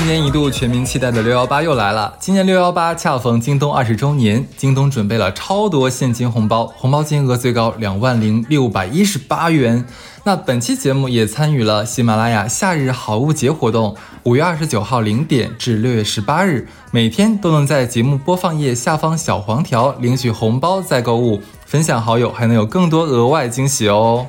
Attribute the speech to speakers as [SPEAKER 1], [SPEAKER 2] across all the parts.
[SPEAKER 1] 一年一度全民期待的六幺八又来了。今年六幺八恰逢京东二十周年，京东准备了超多现金红包，红包金额最高两万零六百一十八元。那本期节目也参与了喜马拉雅夏日好物节活动，五月二十九号零点至六月十八日，每天都能在节目播放页下方小黄条领取红包再购物，分享好友还能有更多额外惊喜哦。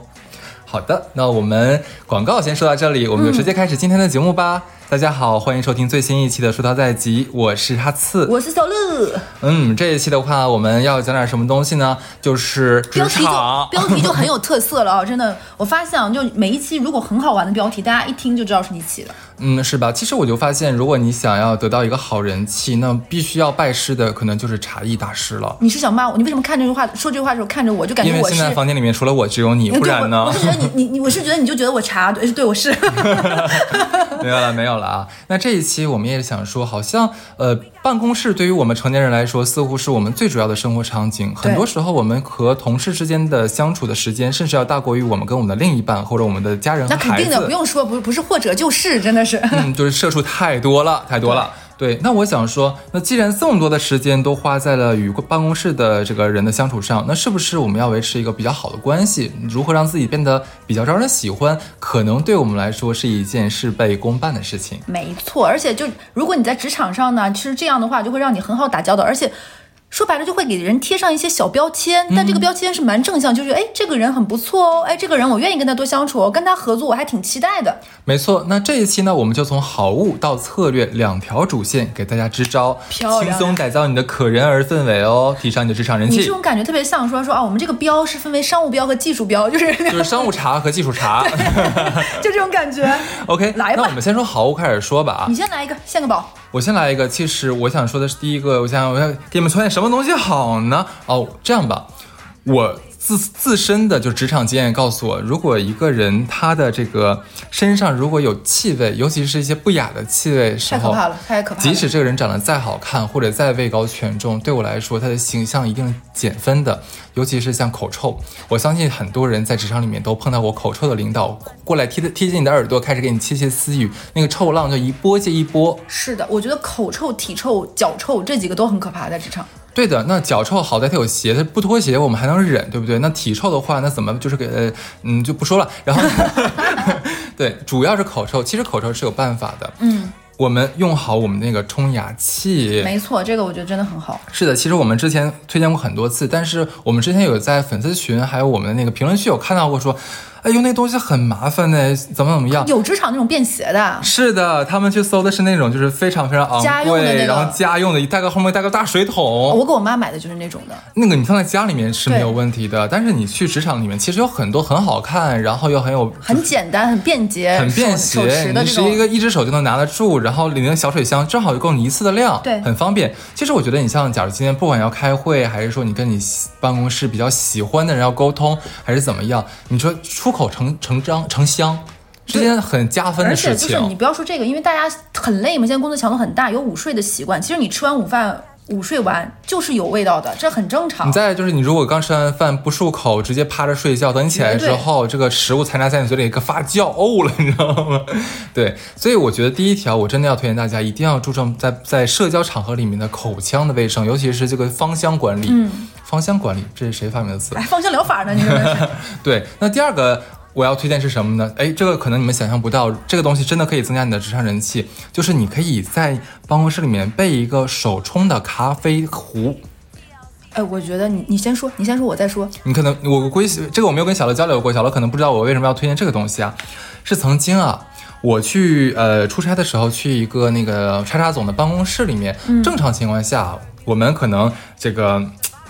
[SPEAKER 1] 好的，那我们广告先说到这里，我们就直接开始今天的节目吧。大家好，欢迎收听最新一期的《书涛在即》，我是哈次，
[SPEAKER 2] 我是小乐。
[SPEAKER 1] 嗯，这一期的话，我们要讲点什么东西呢？就是
[SPEAKER 2] 标题就标题就很有特色了啊！真的，我发现啊，就每一期如果很好玩的标题，大家一听就知道是你起的。
[SPEAKER 1] 嗯，是吧？其实我就发现，如果你想要得到一个好人气，那必须要拜师的可能就是茶艺大师了。
[SPEAKER 2] 你是想骂我？你为什么看这句话说这句话的时候看着我就感觉
[SPEAKER 1] 我是？因为现在房间里面除了我只有你，不然呢？
[SPEAKER 2] 我是觉得你你你，我是觉得你就觉得我茶对，对我是。
[SPEAKER 1] 没有了，没有了啊！那这一期我们也想说，好像呃，办公室对于我们成年人来说，似乎是我们最主要的生活场景。很多时候，我们和同事之间的相处的时间，甚至要大过于我们跟我们的另一半或者我们的家人和
[SPEAKER 2] 孩子。那肯定的，不用说，不不是或者就是，真的是。
[SPEAKER 1] 嗯，就是社畜太多了，太多了。对，那我想说，那既然这么多的时间都花在了与办公室的这个人的相处上，那是不是我们要维持一个比较好的关系？如何让自己变得比较招人喜欢？可能对我们来说是一件事倍功半的事情。
[SPEAKER 2] 没错，而且就如果你在职场上呢，其实这样的话就会让你很好打交道，而且。说白了就会给人贴上一些小标签，但这个标签是蛮正向，就是哎，这个人很不错哦，哎，这个人我愿意跟他多相处，跟他合作我还挺期待的。
[SPEAKER 1] 没错，那这一期呢，我们就从好物到策略两条主线给大家支招，轻松改造你的可人儿氛围哦，提升你的职场人气。
[SPEAKER 2] 你这种感觉特别像说说啊，我们这个标是分为商务标和技术标，就是
[SPEAKER 1] 就是商务茶和技术茶，
[SPEAKER 2] 就这种感觉。
[SPEAKER 1] OK，
[SPEAKER 2] 来吧，
[SPEAKER 1] 那我们先说好物开始说吧啊，
[SPEAKER 2] 你先来一个献个宝。
[SPEAKER 1] 我先来一个，其实我想说的是第一个，我想我要给你们推荐什么东西好呢？哦，这样吧，我。自自身的就职场经验告诉我，如果一个人他的这个身上如果有气味，尤其是一些不雅的气味时候，
[SPEAKER 2] 太可怕了，太可怕了。
[SPEAKER 1] 即使这个人长得再好看，或者再位高权重，对我来说，他的形象一定减分的。尤其是像口臭，我相信很多人在职场里面都碰到过口臭的领导过来贴贴近你的耳朵，开始给你窃窃私语，那个臭浪就一波接一波。
[SPEAKER 2] 是的，我觉得口臭、体臭、脚臭这几个都很可怕，在职场。
[SPEAKER 1] 对的，那脚臭好在它有鞋，它不脱鞋我们还能忍，对不对？那体臭的话，那怎么就是给呃嗯就不说了。然后，对，主要是口臭，其实口臭是有办法的。嗯，我们用好我们那个冲牙器。
[SPEAKER 2] 没错，这个我觉得真的很好。
[SPEAKER 1] 是的，其实我们之前推荐过很多次，但是我们之前有在粉丝群还有我们的那个评论区有看到过说。哎，呦那东西很麻烦呢，怎么怎么样？
[SPEAKER 2] 有职场那种便携的。
[SPEAKER 1] 是的，他们去搜的是那种就是非常非常昂贵，然后家用的，带个后面带个大水桶。
[SPEAKER 2] 我给我妈买的就是那种的。
[SPEAKER 1] 那个你放在家里面是没有问题的，但是你去职场里面，其实有很多很好看，然后又很有
[SPEAKER 2] 很简单、很便捷、
[SPEAKER 1] 很便携，你是一个一只手就能拿得住，然后里面的小水箱正好就够你一次的量，
[SPEAKER 2] 对，
[SPEAKER 1] 很方便。其实我觉得你像，假如今天不管要开会，还是说你跟你办公室比较喜欢的人要沟通，还是怎么样，你说出口成成章。成箱，是件很加分的事
[SPEAKER 2] 情。而且就是你不要说这个，因为大家很累嘛，现在工作强度很大，有午睡的习惯。其实你吃完午饭。午睡完就是有味道的，这很正常。
[SPEAKER 1] 你再就是，你如果刚吃完饭不漱口，直接趴着睡觉，等你起来之后，这个食物残渣在你嘴里一个发酵呕了，你知道吗？对，所以我觉得第一条，我真的要推荐大家一定要注重在在社交场合里面的口腔的卫生，尤其是这个芳香管理。嗯，芳香管理，这是谁发明的词？
[SPEAKER 2] 哎，芳香疗法呢？你说的是？
[SPEAKER 1] 对，那第二个。我要推荐是什么呢？哎，这个可能你们想象不到，这个东西真的可以增加你的职场人气。就是你可以在办公室里面备一个手冲的咖啡壶。
[SPEAKER 2] 哎，我觉得你你先说，你先说，我再说。
[SPEAKER 1] 你可能我估计这个我没有跟小乐交流过，小乐可能不知道我为什么要推荐这个东西啊。是曾经啊，我去呃出差的时候，去一个那个叉叉总的办公室里面，正常情况下，我们可能这个。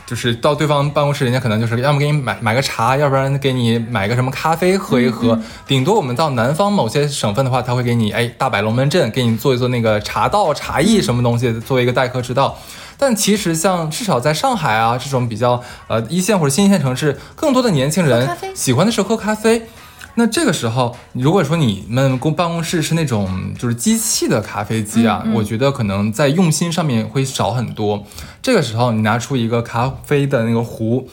[SPEAKER 1] 就是到对方办公室，人家可能就是要么给你买买个茶，要不然给你买个什么咖啡喝一喝。顶多我们到南方某些省份的话，他会给你哎大摆龙门阵，给你做一做那个茶道、茶艺什么东西，作为一个待客之道。但其实像至少在上海啊这种比较呃一线或者新一线城市，更多的年轻人喜欢的是喝咖啡。那这个时候，如果说你们公办公室是那种就是机器的咖啡机啊，我觉得可能在用心上面会少很多。这个时候，你拿出一个咖啡的那个壶，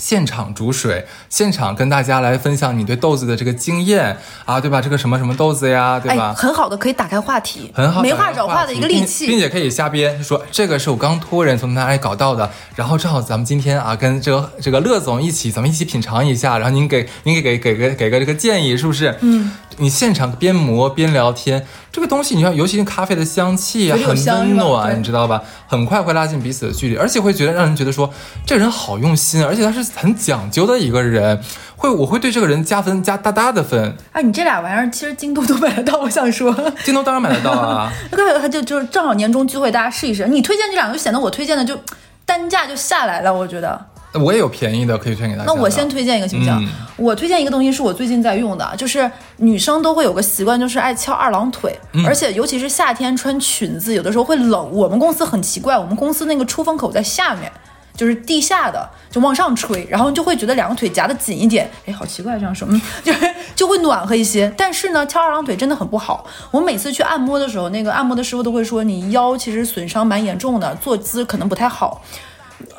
[SPEAKER 1] 现场煮水，现场跟大家来分享你对豆子的这个经验啊，对吧？这个什么什么豆子呀，对吧？
[SPEAKER 2] 哎，很好的，可以打开话题，
[SPEAKER 1] 很好，
[SPEAKER 2] 没话找话的一个利器。
[SPEAKER 1] 并且可以瞎编，说这个是我刚托人从哪里搞到的，然后正好咱们今天啊跟这个这个乐总一起，咱们一起品尝一下，然后您给您给给给个给个这个建议，是不是？嗯，你现场边磨边聊天，这个东西你看，尤其是咖啡的香气啊，很温暖，你知道吧？很快会拉近彼此的距离，而且会觉得让人觉得说这个人好用心，而且他是很讲究的一个人，会我会对这个人加分加大大的分。
[SPEAKER 2] 哎，你这俩玩意儿其实京东都买得到，我想说。
[SPEAKER 1] 京东当然买得到啊。
[SPEAKER 2] 那个他就就是正好年终聚会，大家试一试。你推荐这两个，就显得我推荐的就单价就下来了，我觉得。
[SPEAKER 1] 我也有便宜的可以推荐给大家。
[SPEAKER 2] 那我先推荐一个行不行？
[SPEAKER 1] 嗯
[SPEAKER 2] 我推荐一个东西是我最近在用的，就是女生都会有个习惯，就是爱翘二郎腿，
[SPEAKER 1] 嗯
[SPEAKER 2] 而且尤其是夏天穿裙子，有的时候会冷。我们公司很奇怪，我们公司那个出风口在下面。就是地下的，就往上吹，然后就会觉得两个腿夹得紧一点，哎，好奇怪这样说，嗯，就是就会暖和一些。但是呢，翘二郎腿真的很不好。我每次去按摩的时候，那个按摩的师傅都会说，你腰其实损伤蛮严重的，坐姿可能不太好。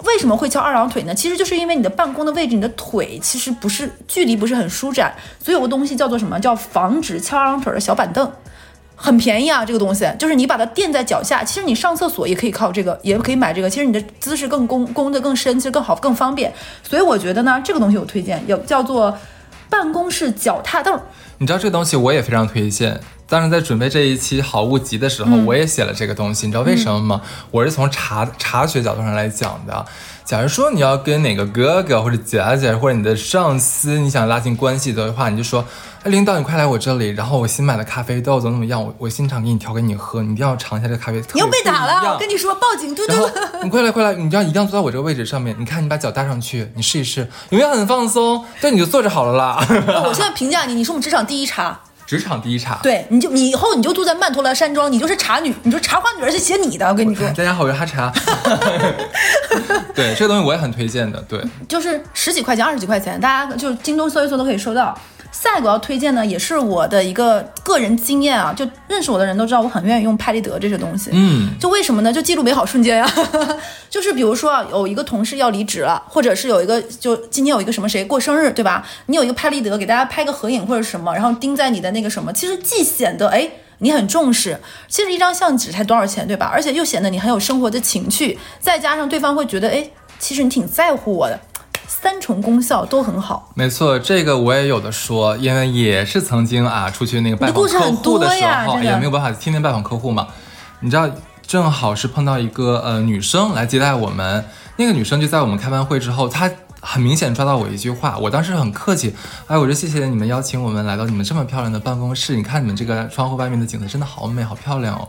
[SPEAKER 2] 为什么会翘二郎腿呢？其实就是因为你的办公的位置，你的腿其实不是距离不是很舒展，所以有个东西叫做什么？叫防止翘二郎腿的小板凳。很便宜啊，这个东西就是你把它垫在脚下，其实你上厕所也可以靠这个，也可以买这个。其实你的姿势更弓弓得更深，其实更好更方便。所以我觉得呢，这个东西我推荐，有叫做办公室脚踏凳。
[SPEAKER 1] 你知道这个东西我也非常推荐。当时在准备这一期好物集的时候，我也写了这个东西。你知道为什么吗？我是从茶茶学角度上来讲的。假如说你要跟哪个哥哥或者姐姐或者你的上司，你想拉近关系的话，你就说，哎，领导你快来我这里，然后我新买的咖啡豆怎么怎么样，我我现场给你调给你喝，你一定要尝一下这个咖啡。
[SPEAKER 2] 你又被打了，我跟你说，报警！嘟嘟
[SPEAKER 1] 然后你快来快来，你这样一定要坐在我这个位置上面。你看，你把脚搭上去，你试一试，有没有很放松？对，你就坐着好了啦。
[SPEAKER 2] 哦 我现在评价你，你是我们职场第一茶。
[SPEAKER 1] 职场第一茶。
[SPEAKER 2] 对，你就你以后你就住在曼陀罗山庄，你就是茶女，你说茶花女儿是写你的，我跟你说，
[SPEAKER 1] 大家好，我是哈茶。对，这个东西我也很推荐的。对，
[SPEAKER 2] 就是十几块钱、二十几块钱，大家就京东搜一搜都可以搜到。下一个要推荐呢，也是我的一个个人经验啊，就认识我的人都知道，我很愿意用拍立得这些东西。
[SPEAKER 1] 嗯，
[SPEAKER 2] 就为什么呢？就记录美好瞬间呀、就是比如说啊，有一个同事要离职了，或者是有一个就今天有一个什么谁过生日，对吧？你有一个拍立得给大家拍个合影或者什么，然后钉在你的那个什么，其实既显得哎。你很重视，其实一张相纸才多少钱，对吧？而且又显得你很有生活的情趣，再加上对方会觉得，哎，其实你挺在乎我的，三重功效都很好。
[SPEAKER 1] 没错，这个我也有的说，因为也是曾经啊出去那个拜访客户的时候，也没有办法天天拜访客户嘛。你知道，正好是碰到一个呃女生来接待我们，那个女生就在我们开完会之后，她。很明显抓到我一句话，我当时很客气，哎，我说谢谢你们邀请我们来到你们这么漂亮的办公室，你看你们这个窗户外面的景色真的好美，好漂亮哦。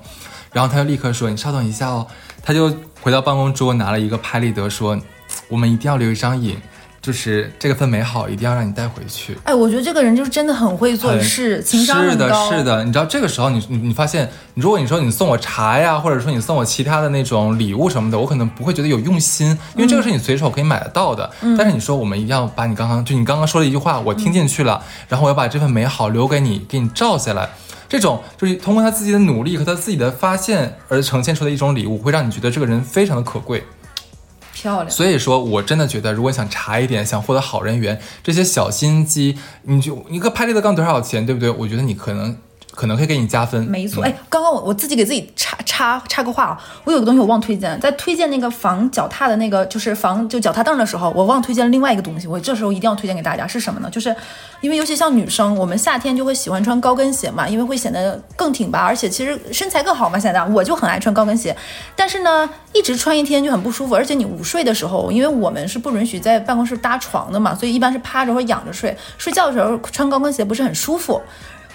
[SPEAKER 1] 然后他就立刻说：“你稍等一下哦。”他就回到办公桌拿了一个拍立得，说：“我们一定要留一张影，就是这个份美好一定要让你带回去。”
[SPEAKER 2] 哎，我觉得这个人就是真的很会做事，情商
[SPEAKER 1] 是的。是的，你知道这个时候你你你发现，如果你说你送我茶呀，或者说你送我其他的那种礼物什么的，我可能不会觉得有用心，因为这个是你随手可以买得到的。
[SPEAKER 2] 嗯
[SPEAKER 1] 但是你说我们一定要把你刚刚就你刚刚说的一句话，我听进去了，然后我要把这份美好留给你，给你照下来。这种就是通过他自己的努力和他自己的发现而呈现出的一种礼物，会让你觉得这个人非常的可贵。
[SPEAKER 2] 漂亮。
[SPEAKER 1] 所以说我真的觉得，如果想查一点，想获得好人缘，这些小心机，你就一个拍立得刚多少钱，对不对？我觉得你可能可能会给你加分。
[SPEAKER 2] 没错，哎，刚刚我我自己给自己插插插个话啊，我有个东西我忘推荐，在推荐那个防脚踏的那个，就是防就脚踏凳的时候，我忘推荐另外一个东西，我这时候一定要推荐给大家是什么呢？就是因为尤其像女生，我们夏天就会喜欢穿高跟鞋嘛，因为会显得更挺拔，而且其实身材更好嘛。现在我就很爱穿高跟鞋，但是呢，一直穿一天就很不舒服，而且你午睡的时候，因为我们是不允许在办公室搭床的嘛，所以一般是趴着或者仰着睡，睡觉的时候穿高跟鞋不是很舒服。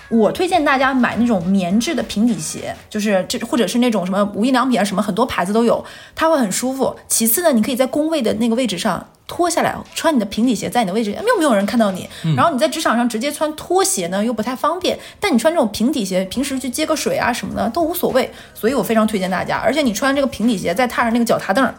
[SPEAKER 2] 我推荐大家买那种棉质的平底鞋，就是这或者是那种什么无印良品啊，什么很多牌子都有，它会很舒服。其次呢，你可以在工位的那个位置上脱下来，穿你的平底鞋在你的位置，又没有人看到你。然后你在职场上直接穿拖鞋呢，又不太方便。但你穿这种平底鞋，平时去接个水啊什么的都无所谓。所以我非常推荐大家，而且你穿这个平底鞋再踏上那个脚踏凳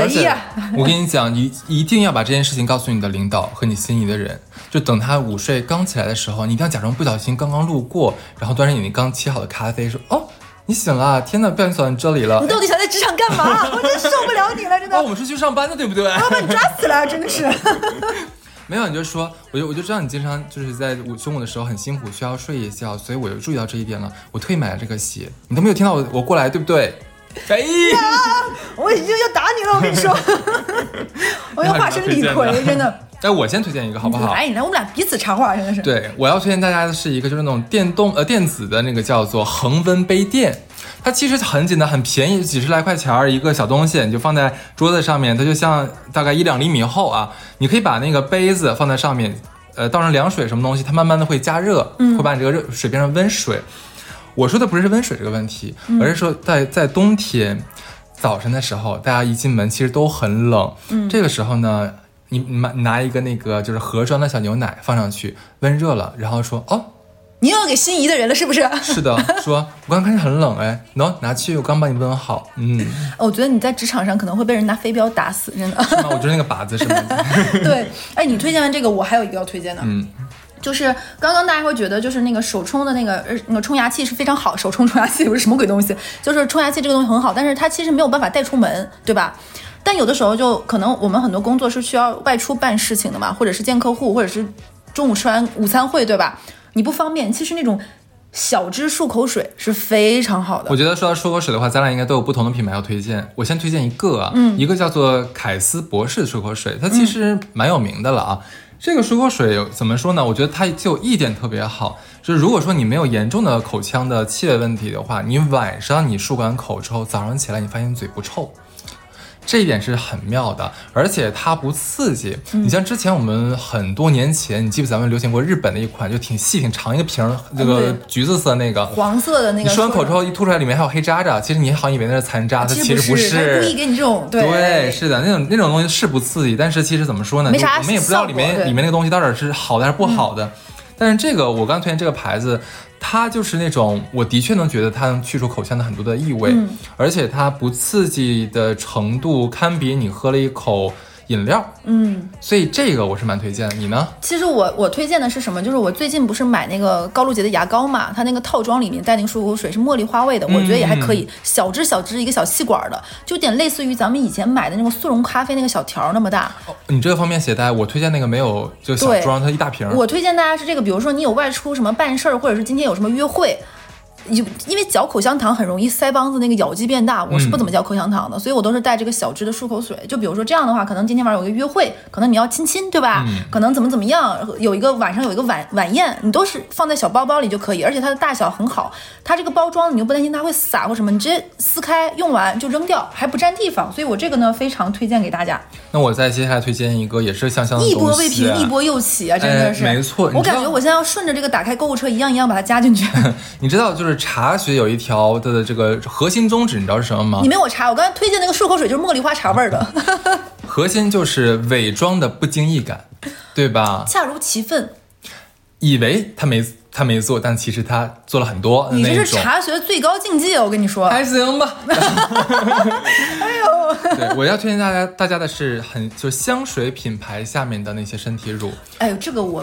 [SPEAKER 2] 儿，
[SPEAKER 1] 而且！我跟你讲，一一定要把这件事情告诉你的领导和你心仪的人。就等他午睡刚起来的时候，你一定要假装不小心刚刚路过，然后端着你那刚沏好的咖啡，说：“哦，你醒了，天呐，不小心走到你这里了
[SPEAKER 2] 你。到底想在职场干干嘛？我真受不了你了，真的
[SPEAKER 1] 哦，我，们是去上班的，对不对？
[SPEAKER 2] 我要把你抓死了，真的是。
[SPEAKER 1] 没有，你就说，我就我就知道你经常就是在午中午的时候很辛苦，需要睡一觉，所以我就注意到这一点了。我特意买了这个鞋，你都没有听到我我过来，对不对？哎呀，
[SPEAKER 2] 我已经要打你了，我跟你说，我要化身李逵，真的。
[SPEAKER 1] 哎，我先推荐一个好不好？
[SPEAKER 2] 来，你来，我们俩彼此插话，真的是。
[SPEAKER 1] 对，我要推荐大家的是一个就是那种电动呃电子的那个叫做恒温杯垫，它其实很简单，很便宜，几十来块钱儿一个小东西，你就放在桌子上面，它就像大概一两厘米厚啊，你可以把那个杯子放在上面，呃，倒上凉水什么东西，它慢慢的会加热，会把你这个热水变成温水。我说的不是温水这个问题，而是说在在冬天早晨的时候，大家一进门其实都很冷，嗯，这个时候呢，你你拿拿一个那个就是盒装的小牛奶放上去，温热了，然后说哦，
[SPEAKER 2] 你又要给心仪的人了，是不是？
[SPEAKER 1] 是的，说我刚开始很冷哎，喏、拿去，我刚帮你温好，嗯，
[SPEAKER 2] 我觉得你在职场上可能会被人拿飞镖打死，真的。
[SPEAKER 1] 那我就是那个靶子是吗？
[SPEAKER 2] 对，哎，你推荐完这个，我还有一个要推荐的，
[SPEAKER 1] 嗯，
[SPEAKER 2] 就是刚刚大家会觉得，就是那个手冲的那个呃那个冲牙器是非常好，手冲冲牙器 不是什么鬼东西，就是冲牙器这个东西很好，但是它其实没有办法带出门，对吧？但有的时候就可能我们很多工作是需要外出办事情的嘛，或者是见客户，或者是中午吃完午餐会，对吧？你不方便，其实那种小支漱口水是非常好的
[SPEAKER 1] 我。觉得说到漱口水的话，咱俩应该都有不同的品牌要推荐。我先推荐一个啊，嗯，一个叫做凯斯博士漱口水，它其实蛮有名的了啊。这个漱口水怎么说呢？我觉得它就一点特别好，就是如果说你没有严重的口腔的气味问题的话，你晚上你漱完口之后，早上起来你发现嘴不臭。这一点是很妙的，而且它不刺激。你像之前我们很多年前，你记不？咱们流行过日本的一款，就挺细、挺长一个瓶儿，这个橘子色那个，
[SPEAKER 2] 黄色的那
[SPEAKER 1] 你
[SPEAKER 2] 个，
[SPEAKER 1] 漱完口之后一吐出来，里面还有黑渣渣，其实你好像以为那是残渣，它
[SPEAKER 2] 其
[SPEAKER 1] 实不
[SPEAKER 2] 是，故意给你这种对
[SPEAKER 1] 对，是的，那种那种东西是不刺激，但是其实怎么说呢？
[SPEAKER 2] 没啥
[SPEAKER 1] 我们也不知道里面里面那个东西到底是好的还是不好的。但是这个我刚推荐这个牌子，它就是那种我的确能觉得它能去除口腔的很多的异味，
[SPEAKER 2] 嗯。
[SPEAKER 1] 而且它不刺激的程度堪比你喝了一口饮料，
[SPEAKER 2] 嗯。
[SPEAKER 1] 所以这个我是蛮推荐的。你呢？
[SPEAKER 2] 其实我我推荐的是什么？就是我最近不是买那个高露洁的牙膏嘛，它那个套装里面带那个漱口水是茉莉花味的，我觉得也还可以，小支小支一个小细管的，就有点类似于咱们以前买的那种速溶咖啡那个小条那么大。
[SPEAKER 1] 哦，你这个方便携带，我推荐那个没有就小装，它一大瓶儿。
[SPEAKER 2] 我推荐大家是这个，比如说你有外出什么办事儿，或者是今天有什么约会。有，因为嚼口香糖很容易腮帮子那个咬肌变大，我是不怎么嚼口香糖的，所以我都是带这个小支的漱口水。就比如说这样的话，可能今天晚上有个约会，可能你要亲亲，对吧？可能怎么怎么样，有一个晚上有一个晚晚宴，你都是放在小包包里就可以，而且它的大小很好，它这个包装你又不担心它会洒或什么，你直接撕开用完就扔掉，还不占地方，所以我这个呢非常推荐给大家。
[SPEAKER 1] 那我再接下来推荐一个也是香香的
[SPEAKER 2] 一波未平，一波又起啊！真的是，
[SPEAKER 1] 哎没错
[SPEAKER 2] 我感觉我现在要顺着这个打开购物车，一样一样把它加进去。
[SPEAKER 1] 你知道，就是茶学有一条的这个核心宗旨，你知道是什么吗
[SPEAKER 2] 你？没我查，我刚才推荐那个漱口水就是茉莉花茶味儿的，
[SPEAKER 1] 核心就是伪装的不经意感，对吧？
[SPEAKER 2] 恰如其分。
[SPEAKER 1] 以为他没他没做，但其实他做了很多
[SPEAKER 2] 你这。是茶学最高境界，我跟你说。
[SPEAKER 1] 还行吧。
[SPEAKER 2] 哎呦，
[SPEAKER 1] 对，我要推荐大家大家的是很就香水品牌下面的那些身体乳。
[SPEAKER 2] 哎呦，这个我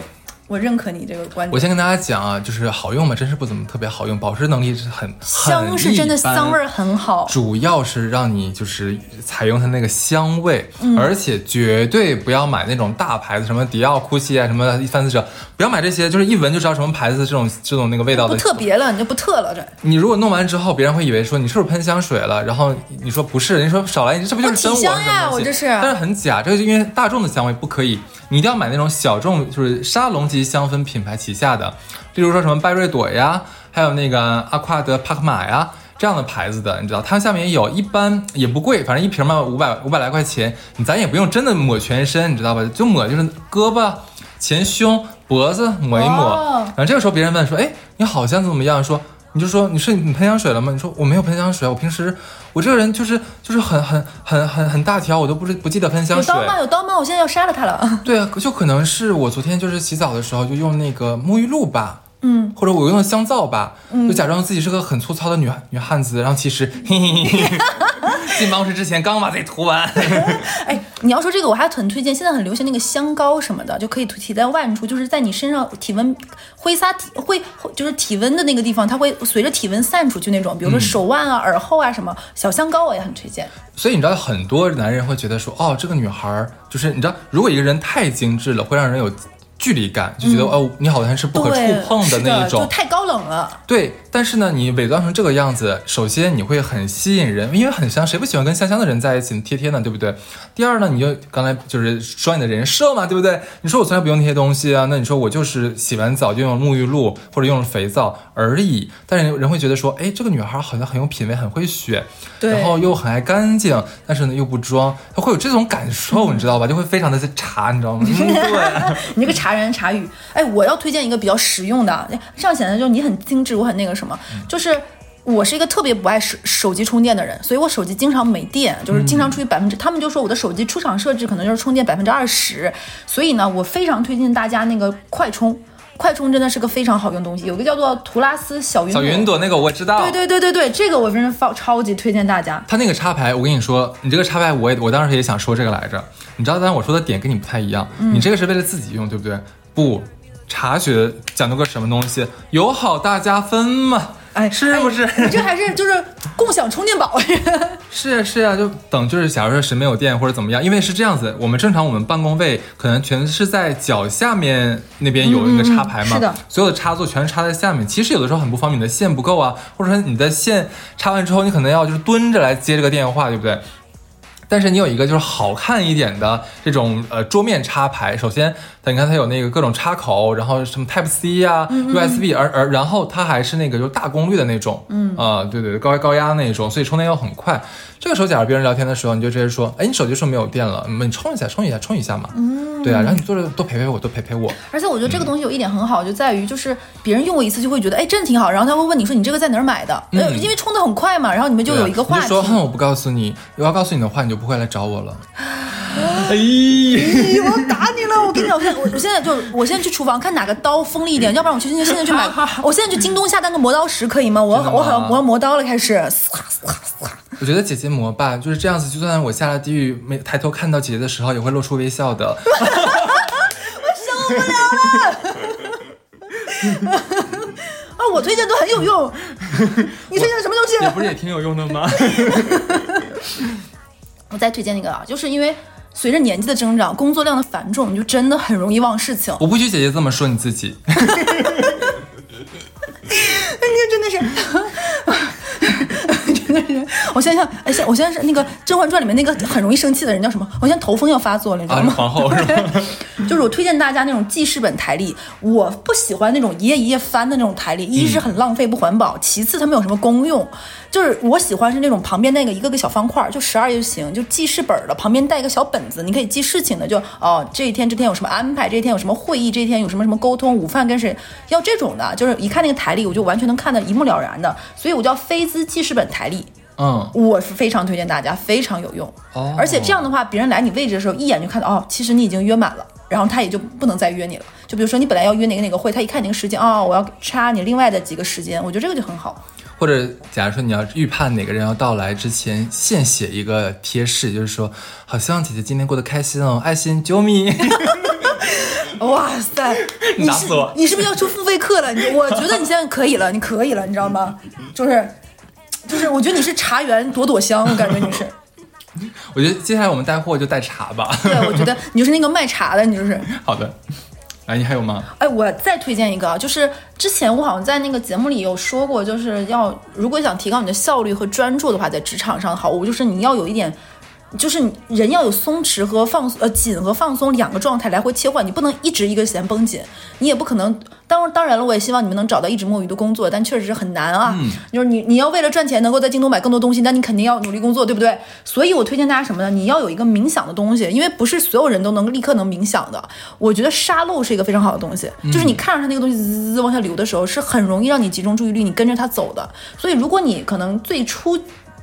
[SPEAKER 2] 我认可你这个观点。
[SPEAKER 1] 我先跟大家讲啊，就是好用吗？真是不怎么特别好用，保湿能力是很
[SPEAKER 2] 香是真的香味儿很好，
[SPEAKER 1] 主要是让你就是采用它那个香味，
[SPEAKER 2] 嗯
[SPEAKER 1] 而且绝对不要买那种大牌子，什么迪奥、哭泣啊，什么范思哲，不要买这些，就是一闻就知道什么牌子这种这种那个味道
[SPEAKER 2] 不
[SPEAKER 1] 的。
[SPEAKER 2] 特别了，你就不特了这。
[SPEAKER 1] 你如果弄完之后，别人会以为说你是不是喷香水了，然后你说不是，人家说少来，你这不就是真
[SPEAKER 2] 我香呀我这是
[SPEAKER 1] 但是很假，这个就因为大众的香味不可以，你一定要买那种小众，就是沙龙级香氛品牌旗下的，例如说什么拜瑞朵呀，还有那个阿夸德帕克玛呀。这样的牌子的，你知道，它下面也有，一般也不贵，反正一瓶嘛五百五百来块钱，你咱也不用真的抹全身，你知道吧？就抹就是胳膊、前胸、脖子抹一抹。
[SPEAKER 2] 哦
[SPEAKER 1] 然后这个时候别人问说，哎，你好像怎么样？说你就说你是你喷香水了吗？你说我没有喷香水，我平时我这个人就是就是很很很很很大条，我都不是不记得喷香水。
[SPEAKER 2] 有刀吗？有刀吗？我现在要杀了他了。
[SPEAKER 1] 对啊，就可能是我昨天就是洗澡的时候就用那个沐浴露吧，
[SPEAKER 2] 嗯，
[SPEAKER 1] 或者我用的香皂吧，就假装自己是个很粗糙的女女汉子，然后其实嘿嘿嘿嘿，进办公室之前刚把自己涂完。
[SPEAKER 2] 哎，你要说这个，我还很推荐，现在很流行那个香膏什么的，就可以体在腕处，就是在你身上体温挥洒体会就是体温的那个地方，它会随着体温散出去那种，比如说手腕啊、耳后啊什么小香膏，我也很推荐。
[SPEAKER 1] 所以你知道，很多男人会觉得说，哦，这个女孩儿就是你知道，如果一个人太精致了，会让人有。距离感就觉得哦，你好像是不可触碰的那一种，
[SPEAKER 2] 就太高冷了。
[SPEAKER 1] 对，但是呢，你伪装成这个样子，首先你会很吸引人，因为很香，谁不喜欢跟香香的人在一起贴贴呢？对不对？第二呢，你就刚才就是说你的人设嘛，对不对？你说我从来不用那些东西啊，那你说我就是洗完澡就用沐浴露或者用肥皂而已。但是人会觉得说，哎，这个女孩好像很有品味，很会选，然后又很爱干净，但是呢又不装，她会有这种感受，你知道吧？就会非常的在查，你知道吗？对，
[SPEAKER 2] 你这个查。茶人茶语，哎，我要推荐一个比较实用的，这样显得就是你很精致，我很那个什么，就是我是一个特别不爱手手机充电的人，所以我手机经常没电，就是经常处于百分之，他们就说我的手机出厂设置可能就是充电百分之二十，所以呢，我非常推荐大家那个快充，快充真的是个非常好用东西，有个叫做图拉斯小云
[SPEAKER 1] 小云朵那个我知道，
[SPEAKER 2] 对对对对对，这个我真是超超级推荐大家。
[SPEAKER 1] 它那个插排，我跟你说，你这个插排，我也我当时也想说这个来着，你知道，但是我说的点跟你不太一样，你这个是为了自己用，对不对？不。茶学讲究个什么东西？友好大家分嘛，
[SPEAKER 2] 哎，
[SPEAKER 1] 是不是？
[SPEAKER 2] 你这还是 就是共享充电宝？
[SPEAKER 1] 是啊是啊，就等就是假如说谁没有电或者怎么样，因为是这样子，我们正常我们办公位可能全是在脚下面那边有一个插排嘛，
[SPEAKER 2] 是的，
[SPEAKER 1] 所有的插座全是插在下面。其实有的时候很不方便，你的线不够啊，或者说你的线插完之后，你可能要就是蹲着来接这个电话，对不对？但是你有一个就是好看一点的这种呃桌面插排，首先，你看它有那个各种插口，然后什么 Type C 呀，USB，而而然后它还是那个就是大功率的那种，嗯啊，对对，高高压那种，所以充电又很快。这个时候，假如别人聊天的时候，你就直接说，哎，你手机是不是没有电了，你充一下，充一下，充一下嘛。嗯，对啊，然后你坐着多陪陪我，多陪陪我。
[SPEAKER 2] 而且我觉得这个东西有一点很好，就在于就是别人用过一次就会觉得，哎，真的挺好。然后他会问你说，你这个在哪儿买的？嗯，因为充的很快嘛。然后你们就有一个话题。
[SPEAKER 1] 说，哼，我不告诉你，我要告诉你的话，你就不会来找我了。哎呀，
[SPEAKER 2] 我要打你了！我跟你讲，我现我我现在就我现在去厨房看哪个刀锋利一点，要不然我去现在现在去买。我现在去京东下单个磨刀石可以吗？我我好像磨磨刀了，开始。
[SPEAKER 1] 我觉得姐姐磨吧就是这样子，就算我下了地狱，没抬头看到姐姐的时候，也会露出微笑的。
[SPEAKER 2] 我受不了了！啊，我推荐都很有用。你推荐什么东西？
[SPEAKER 1] 你不是也挺有用的吗？
[SPEAKER 2] 我再推荐一个啊，就是因为随着年纪的增长，工作量的繁重，你就真的很容易忘事情。
[SPEAKER 1] 我不许姐姐这么说你自己。那
[SPEAKER 2] 你真的是。我想想，哎，现我现在是那个《甄嬛传》里面那个很容易生气的人叫什么？我现在头风要发作了，你知道吗？
[SPEAKER 1] 皇后是吧？
[SPEAKER 2] 就是我推荐大家那种记事本台历，我不喜欢那种一页一页翻的那种台历，一是很浪费不环保，其次它没有什么功用。就是我喜欢是那种旁边那个一个个小方块，就十二页就行，就记事本的，旁边带一个小本子，你可以记事情的，就哦这一天这天有什么安排，这一天有什么会议，这一天有什么什么沟通，午饭跟谁，要这种的，就是一看那个台历，我就完全能看得一目了然的，所以我叫飞兹记事本台历。
[SPEAKER 1] 嗯，
[SPEAKER 2] 我是非常推荐大家，非常有用。哦，而且这样的话，别人来你位置的时候，一眼就看到哦，其实你已经约满了，然后他也就不能再约你了。就比如说你本来要约哪个哪个会，他一看你那个时间，哦，我要插你另外的几个时间，我觉得这个就很好。
[SPEAKER 1] 或者假如说你要预判哪个人要到来之前，现写一个贴士，就是说，好希望姐姐今天过得开心哦，爱心啾咪。
[SPEAKER 2] 哇塞，你是你是不是要出付费课了？你我觉得你现在可以了，你可以了，你知道吗？就是。就是，我觉得你是茶园朵朵香，我 感觉你是。
[SPEAKER 1] 我觉得接下来我们带货就带茶吧。
[SPEAKER 2] 对，我觉得你就是那个卖茶的，你就是。
[SPEAKER 1] 好的，哎，你还有吗？
[SPEAKER 2] 哎，我再推荐一个啊，就是之前我好像在那个节目里有说过，就是要如果想提高你的效率和专注的话，在职场上好，我就是你要有一点。就是人要有松弛和放呃紧和放松两个状态来回切换，你不能一直一个弦绷紧，你也不可能当当然了，我也希望你们能找到一直摸鱼的工作，但确实是很难啊。就是你你要为了赚钱能够在京东买更多东西，那你肯定要努力工作，对不对？所以我推荐大家什么呢？你要有一个冥想的东西，因为不是所有人都能立刻能冥想的。我觉得沙漏是一个非常好的东西，就是你看着它那个东西滋滋滋往下流的时候，是很容易让你集中注意力，你跟着它走的。所以如果你可能最初。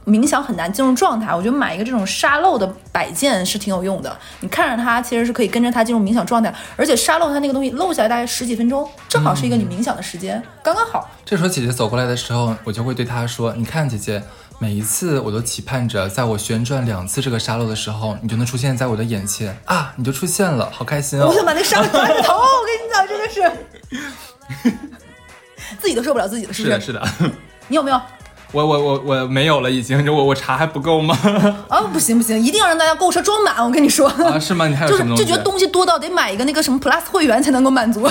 [SPEAKER 2] 冥想很难进入状态，我觉得买一个这种沙漏的摆件是挺有用的。你看着它，其实是可以跟着它进入冥想状态，而且沙漏它那个东西漏下来大概十几分钟，正好是一个你冥想的时间，刚刚好。
[SPEAKER 1] 这时候姐姐走过来的时候，我就会对她说：“你看，姐姐，每一次我都期盼着，在我旋转两次这个沙漏的时候，你就能出现在我的眼前啊，你就出现了，好开心哦！”
[SPEAKER 2] 我想把那沙漏抓住头，我跟你讲，真的是 自己都受不了自己了，是不
[SPEAKER 1] 是的，是的。
[SPEAKER 2] 你有没有？
[SPEAKER 1] 我我我我没有了，已经。我我茶还不够吗？
[SPEAKER 2] 啊，不行不行，一定要让大家购物车装满。我跟你说
[SPEAKER 1] 啊，是吗？你还有
[SPEAKER 2] 就觉得东西多到得买一个那个什么 Plus 会员才能够满足。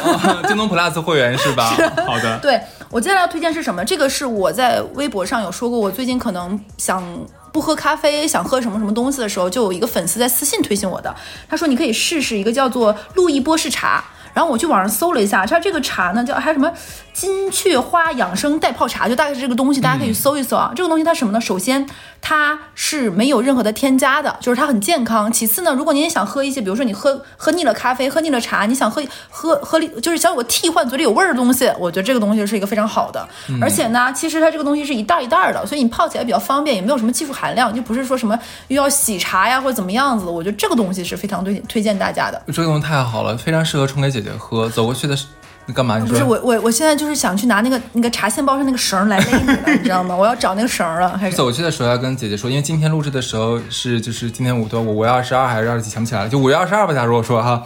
[SPEAKER 1] 京东 Plus 会员是吧？好的。
[SPEAKER 2] 对我接下来要推荐是什么？这个是我在微博上有说过，我最近可能想不喝咖啡，想喝什么什么东西的时候，就有一个粉丝在私信推荐我的，他说你可以试试一个叫做路易波士茶。然后我去网上搜了一下，它这个茶呢叫还有什么金雀花养生代泡茶，就大概是这个东西，大家可以搜一搜啊。这个东西它什么呢？首先它是没有任何的添加的，就是它很健康。其次呢，如果您也想喝一些，比如说你喝喝腻了咖啡，喝腻了茶，你想喝喝喝就是想有个替换嘴里有味儿的东西，我觉得这个东西是一个非常好的。而且呢，其实它这个东西是一袋一袋的，所以你泡起来比较方便，也没有什么技术含量，就不是说什么又要洗茶呀或者怎么样子的。我觉得这个东西是非常推推荐大家的。
[SPEAKER 1] 这个东西太好了，非常适合冲给姐姐喝。走过去的是你干嘛？你
[SPEAKER 2] 不是我我我现在就是想去拿那个那个茶线包上那个绳来勒你了，你知道吗？我要找那个绳了。
[SPEAKER 1] 还是走过去的时候要跟姐姐说，因为今天录制的时候是就是今天五多我五月二十二还是二十几想不起来了，就五月二十二吧。假如我说哈，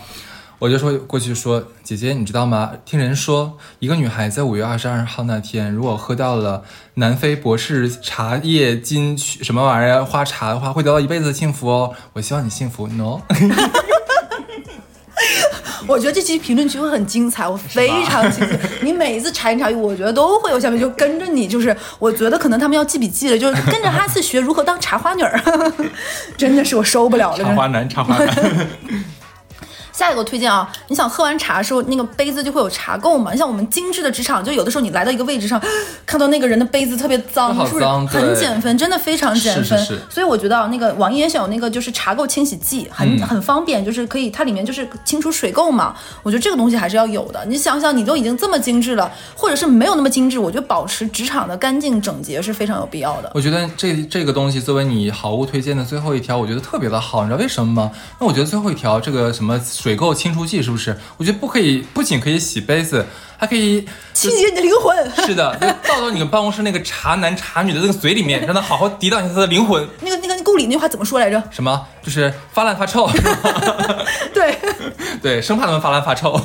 [SPEAKER 1] 我就说过去说姐姐，你知道吗？听人说一个女孩在五月二十二号那天，如果喝到了南非博士茶叶金曲什么玩意儿花茶的话，会得到一辈子的幸福哦。我希望你幸福，no。
[SPEAKER 2] 我觉得这期评论区会很精彩，我非常精彩。你每一次茶言茶语，我觉得都会有下面就跟着你，就是我觉得可能他们要记笔记了，就是跟着哈斯学如何当茶花女儿，真的是我受不了了。
[SPEAKER 1] 茶花男，茶花男。
[SPEAKER 2] 下一个推荐啊，你想喝完茶的时候，那个杯子就会有茶垢嘛。你像我们精致的职场，就有的时候你来到一个位置上，看到那个人的杯子特别脏，是不是很减分？真的非常减分。
[SPEAKER 1] 是是是。
[SPEAKER 2] 所以我觉得那个网易严选有那个就是茶垢清洗剂，很很方便，就是可以它里面就是清除水垢嘛。我觉得这个东西还是要有的。你想想，你都已经这么精致了，或者是没有那么精致，我觉得保持职场的干净整洁是非常有必要的。
[SPEAKER 1] 我觉得这这个东西作为你好物推荐的最后一条，我觉得特别的好，你知道为什么吗？那我觉得最后一条这个什么水垢清除剂是。不是？我觉得不可以，不仅可以洗杯子，还可以
[SPEAKER 2] 清洁你的灵魂。
[SPEAKER 1] 是的，倒到你们办公室那个茶男茶女的那个嘴里面，让他好好涤荡一下他的灵魂。
[SPEAKER 2] 那个那个顾里那句话怎么说来着？
[SPEAKER 1] 什么？就是发烂发臭。
[SPEAKER 2] 对
[SPEAKER 1] 对，生怕他们发烂发臭。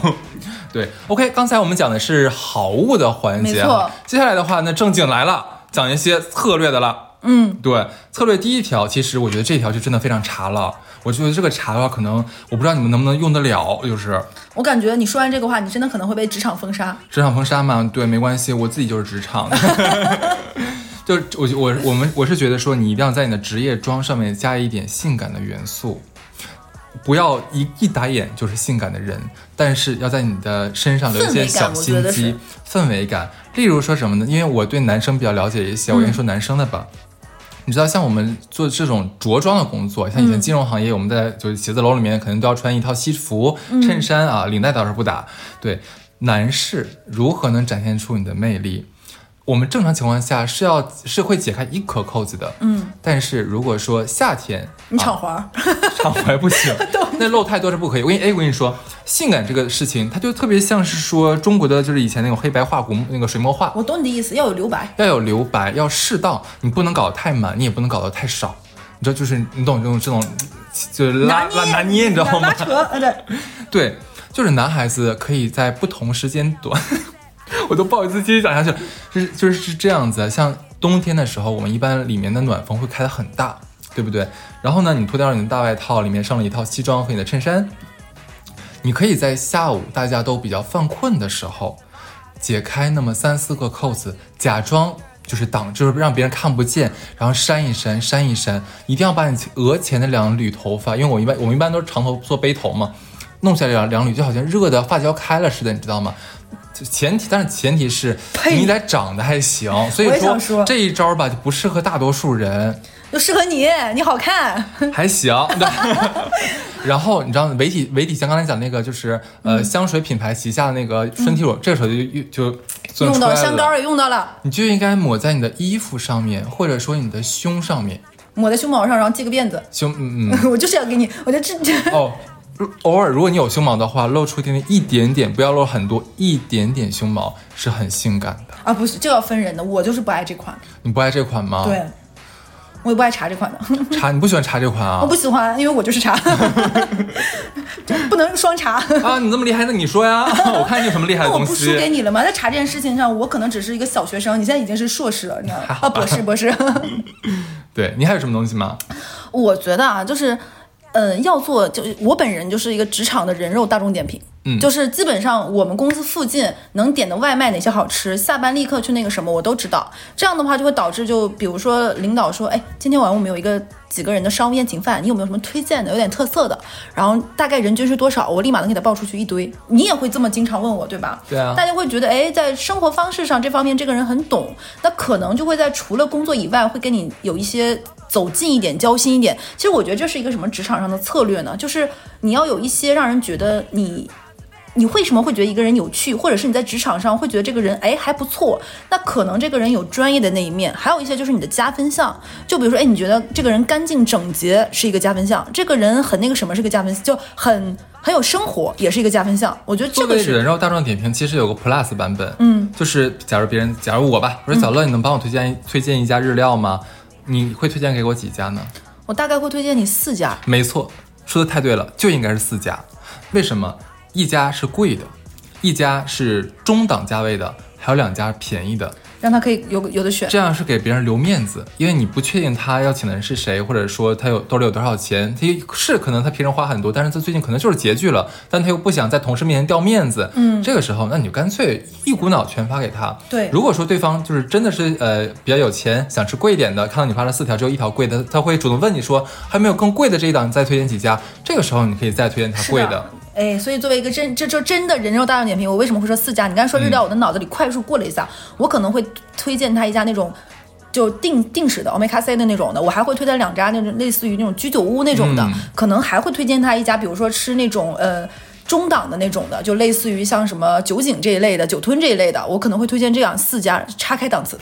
[SPEAKER 1] 对，OK，刚才我们讲的是好物的环节，
[SPEAKER 2] 没错。
[SPEAKER 1] 接下来的话，那正经来了，讲一些策略的了。
[SPEAKER 2] 嗯，
[SPEAKER 1] 对，策略第一条，其实我觉得这条就真的非常茶了。我觉得这个茶的话，可能我不知道你们能不能用得了，就是
[SPEAKER 2] 我感觉你说完这个话，你真的可能会被职场封杀。
[SPEAKER 1] 职场封杀嘛？对，没关系，我自己就是职场的。就我我我们我是觉得说，你一定要在你的职业装上面加一点性感的元素，不要一一打眼就是性感的人，但是要在你的身上留一些小心机，氛围感。例如说什么呢？因为我对男生比较了解一些，我先说男生的吧。你知道，像我们做这种着装的工作，像以前金融行业，我们在就是写字楼里面，可能都要穿一套西服、衬衫啊，领带倒是不打。对，男士如何能展现出你的魅力？我们正常情况下是要是会解开一颗扣子的，
[SPEAKER 2] 嗯，
[SPEAKER 1] 但是如果说夏天
[SPEAKER 2] 你敞怀，
[SPEAKER 1] 敞怀不行，那露太多是不可以。我跟你哎，我跟你说，性感这个事情，它就特别像是说中国的就是以前那种黑白画古那个水墨画。
[SPEAKER 2] 我懂你的意思，要有留白，
[SPEAKER 1] 要有留白，要适当，你不能搞得太满，你也不能搞得太少。你知道，就是你懂这种这种，就是拉拉拿捏，你知道吗？
[SPEAKER 2] 拉扯，对，
[SPEAKER 1] 对，就是男孩子可以在不同时间段。我都不好意思继续讲下去，是就是是这样子，像冬天的时候，我们一般里面的暖风会开的很大，对不对？然后呢，你脱掉你的大外套，里面上了一套西装和你的衬衫，你可以在下午大家都比较犯困的时候，解开那么三四个扣子，假装就是挡，就是让别人看不见，然后扇一扇，扇一扇，一定要把你额前的两缕头发，因为我一般我们一般都是长头做背头嘛，弄下来两两缕，就好像热的发胶开了似的，你知道吗？前提，但是前提是你得长得还行，所以
[SPEAKER 2] 说
[SPEAKER 1] 这一招吧就不适合大多数人，
[SPEAKER 2] 就适合你，你好看，
[SPEAKER 1] 还行。然后你知道维体维体像刚才讲那个就是呃香水品牌旗下的那个身体乳，这个时候就就就
[SPEAKER 2] 用到
[SPEAKER 1] 了
[SPEAKER 2] 香膏也用到了，
[SPEAKER 1] 你就应该抹在你的衣服上面，或者说你的胸上面。
[SPEAKER 2] 抹在胸毛上，然后系个辫子。
[SPEAKER 1] 胸，嗯嗯，
[SPEAKER 2] 我就是要给你，我就这这。
[SPEAKER 1] 哦，偶尔如果你有胸毛的话，露出一点点，一点点，不要露很多，一点点胸毛是很性感的。
[SPEAKER 2] 啊，不是，这要分人的，我就是不爱这款。
[SPEAKER 1] 你不爱这款吗？，
[SPEAKER 2] 对，我也不爱查这款的，
[SPEAKER 1] 查你不喜欢查这款啊？
[SPEAKER 2] 我不喜欢，因为我就是查，这不能双查。
[SPEAKER 1] 啊，你这么厉害，那你说呀，我看你有什么厉害的东
[SPEAKER 2] 那我不输给。你了吗？在查这件事情上，我可能只是一个小学生，你现在已经是硕士了，你知道吗？啊，博士，博士。
[SPEAKER 1] 对你还有什么东西吗？
[SPEAKER 2] 我觉得啊，就是，嗯，要做，就我本人就是一个职场的人肉大众点评。
[SPEAKER 1] 嗯
[SPEAKER 2] 就是基本上我们公司附近能点的外卖哪些好吃，下班立刻去那个什么我都知道。这样的话就会导致，就比如说领导说，哎，今天晚上我们有一个几个人的商务宴请饭，你有没有什么推荐的，有点特色的？然后大概人均是多少，我立马能给他报出去一堆。你也会这么经常问我，对吧？
[SPEAKER 1] 对啊
[SPEAKER 2] 大家会觉得，哎，在生活方式上这方面这个人很懂，那可能就会在除了工作以外，会跟你有一些走近一点、交心一点。其实我觉得这是一个什么职场上的策略呢？就是你要有一些让人觉得你。你为什么会觉得一个人有趣，或者是你在职场上会觉得这个人哎还不错？那可能这个人有专业的那一面，还有一些就是你的加分项。就比如说，哎，你觉得这个人干净整洁是一个加分项，这个人很那个什么是个加分，就很很有生活也是一个加分项。我觉得这个是
[SPEAKER 1] 人肉大众点评，其实有个 Plus 版本，嗯，就是假如别人，假如我吧，我说小乐，你能帮我推荐推荐一家日料吗？你会推荐给我几家呢？
[SPEAKER 2] 我大概会推荐你四家。
[SPEAKER 1] 没错，说的太对了，就应该是四家。为什么？一家是贵的，一家是中档价位的，还有两家便宜的。
[SPEAKER 2] 让他可以有有的选。
[SPEAKER 1] 这样是给别人留面子，因为你不确定他要请的人是谁，或者说他有兜里有多少钱。他是可能他平时花很多，但是他最近可能就是拮据了，但他又不想在同事面前掉面子。嗯，这个时候，那你就干脆一股脑全发给他。
[SPEAKER 2] 对
[SPEAKER 1] 如果说对方就是真的是呃比较有钱，想吃贵一点的，看到你发了四条，只有一条贵的，他会主动问你说还没有更贵的这一档，你再推荐几家。这个时候你可以再推荐他贵
[SPEAKER 2] 是的。哎，所以作为一个真这这真的人肉大众点评，我为什么会说四家？你刚才说日料，我的脑子里快速过了一下，我可能会推荐他一家那种。就定定时的 omakase 的那种的，我还会推荐两家那种类似于那种居酒屋那种的，
[SPEAKER 1] 嗯
[SPEAKER 2] 可能还会推荐他一家，比如说吃那种呃中档的那种的，就类似于像什么酒井这一类的、酒吞这一类的，我可能会推荐这样四家，岔开档次。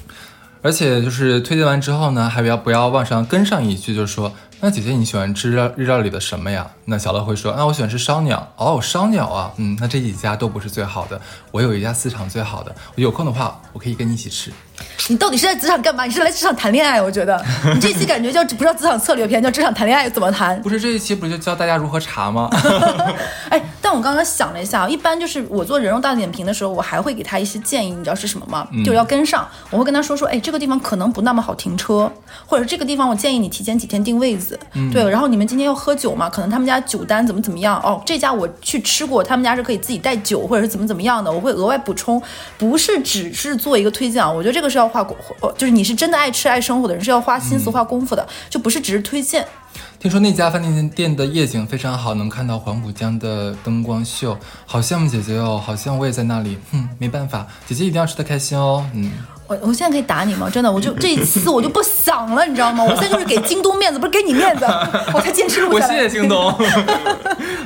[SPEAKER 1] 而且就是推荐完之后呢，还不要不要往上跟上一句，就是说，那姐姐你喜欢吃日料里的什么呀？那小乐会说，那我喜欢吃烧鸟。哦，烧鸟啊，嗯，那这几家都不是最好的，我有一家私场最好的，我有空的话，我可以跟你一起吃。
[SPEAKER 2] 你到底是在职场干嘛？你是来职场谈恋爱？我觉得你这期感觉叫不叫职场策略片，叫职场谈恋爱怎么谈？
[SPEAKER 1] 不是这一期不就教大家如何查吗？
[SPEAKER 2] 哎，但我刚刚想了一下，一般就是我做人肉大点评的时候，我还会给他一些建议，你知道是什么吗？就是要跟上，我会跟他说说，哎，这个地方可能不那么好停车，或者这个地方我建议你提前几天定位子。对，然后你们今天要喝酒嘛？可能他们家酒单怎么怎么样？哦，这家我去吃过，他们家是可以自己带酒，或者是怎么怎么样的，我会额外补充，不是只是做一个推荐啊。我觉得这个是要花就是你是真的爱吃爱生活的人，是要花心思花功夫的，就不是只是推荐。
[SPEAKER 1] 听说那家饭店店的夜景非常好，能看到黄浦江的灯光秀，好羡慕姐姐哦，好像我也在那里。哼，没办法，姐姐一定要吃的开心哦。嗯。
[SPEAKER 2] 我我现在可以打你吗？真的，我就这一次我就不想了，你知道吗？我现在就是给京东面子，不是给你面子，我才坚持录下来。
[SPEAKER 1] 谢谢京东。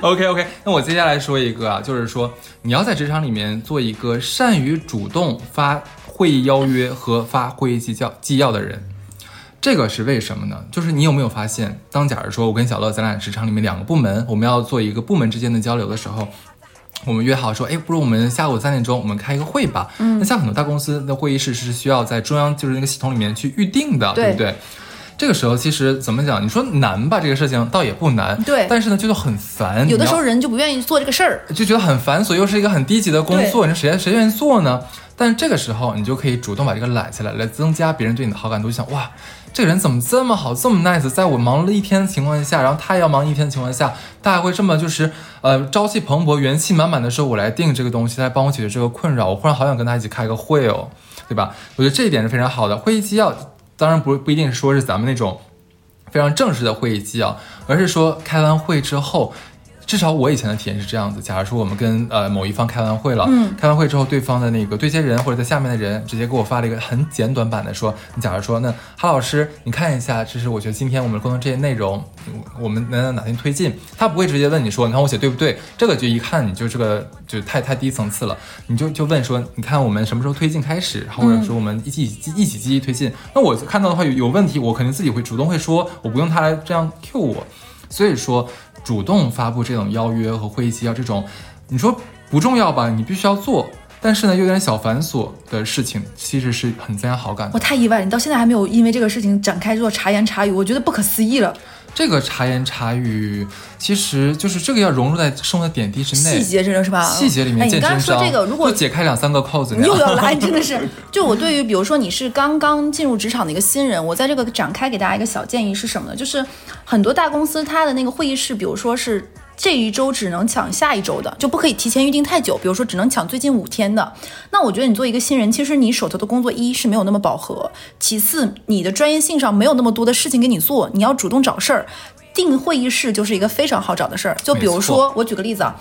[SPEAKER 1] OK OK，那我接下来说一个啊，就是说你要在职场里面做一个善于主动发会议邀约和发会议纪要纪要的人。这个是为什么呢？就是你有没有发现，当假如说我跟小乐咱俩职场里面两个部门，我们要做一个部门之间的交流的时候，我们约好说，哎，不如我们下午三点钟我们开一个会吧。嗯，那像很多大公司的会议室是需要在中央就是那个系统里面去预定的，
[SPEAKER 2] 对
[SPEAKER 1] 不对？这个时候其实怎么讲？你说难吧，这个事情倒也不难，
[SPEAKER 2] 对
[SPEAKER 1] 但是呢，就是很烦。
[SPEAKER 2] 有的时候人就不愿意做这个事儿。
[SPEAKER 1] 就觉得很繁琐，又是一个很低级的工作，你说谁谁愿意做呢？但是这个时候，你就可以主动把这个揽起来，来增加别人对你的好感度。就想哇，这个人怎么这么好，这么 nice，在我忙了一天的情况下，然后他也要忙一天的情况下，他还会这么就是呃朝气蓬勃、元气满满的时候，我来定这个东西，他来帮我解决这个困扰，我忽然好想跟他一起开个会哦，对吧？我觉得这一点是非常好的。会议纪要当然不不一定说是咱们那种非常正式的会议纪要，而是说开完会之后。至少我以前的体验是这样子。假如说我们跟呃某一方开完会了，嗯，开完会之后，对方的那个对接人或者在下面的人直接给我发了一个很简短版的说，你假如说那哈老师，你看一下，这是我觉得今天我们沟通这些内容，我们能哪天推进？他不会直接问你说，你看我写对不对？这个就一看你就这个就太太低层次了，你就就问说，你看我们什么时候推进开始，或者说我们一起一起积极推进？那我看到的话有有问题，我肯定自己会主动会说，我不用他来这样 Q 我，所以说。主动发布这种邀约和会议纪要这种，你说不重要吧？你必须要做，但是呢，有点小繁琐的事情，其实是很增加好感。
[SPEAKER 2] 我太意外了，你到现在还没有因为这个事情展开做茶言茶语，我觉得不可思议了。
[SPEAKER 1] 这个茶言茶语，其实就是这个要融入在生活的点滴之内，
[SPEAKER 2] 细节真的是吧？
[SPEAKER 1] 细节里面。哎，
[SPEAKER 2] 你刚刚说这个，如果
[SPEAKER 1] 解开两三个扣子，
[SPEAKER 2] 你又要来，真的是。就我对于，比如说你是刚刚进入职场的一个新人，我在这个展开给大家一个小建议是什么呢？就是很多大公司它的那个会议室，比如说是。这一周只能抢下一周的，就不可以提前预定太久。比如说，只能抢最近五天的。那我觉得你做一个新人，其实你手头的工作一是没有那么饱和，其次你的专业性上没有那么多的事情给你做，你要主动找事儿。定会议室就是一个非常好找的事儿。就比如说，我举个例子啊。